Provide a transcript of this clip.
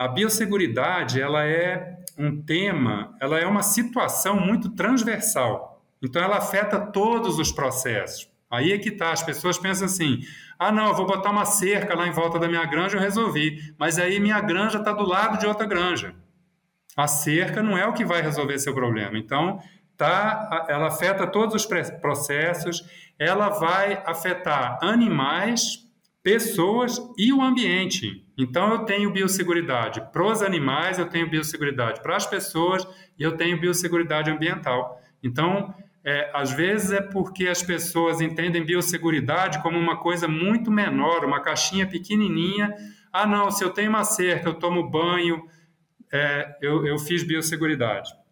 a biosseguridade ela é um tema, ela é uma situação muito transversal. Então ela afeta todos os processos. Aí é que tá, as pessoas pensam assim: "Ah, não, eu vou botar uma cerca lá em volta da minha granja, eu resolvi". Mas aí minha granja está do lado de outra granja. A cerca não é o que vai resolver seu problema. Então, tá, ela afeta todos os processos, ela vai afetar animais, pessoas e o ambiente. Então, eu tenho biosseguridade para os animais, eu tenho biosseguridade para as pessoas e eu tenho biosseguridade ambiental. Então, é, às vezes é porque as pessoas entendem biosseguridade como uma coisa muito menor, uma caixinha pequenininha. Ah, não, se eu tenho uma cerca, eu tomo banho, é, eu, eu fiz biosseguridade.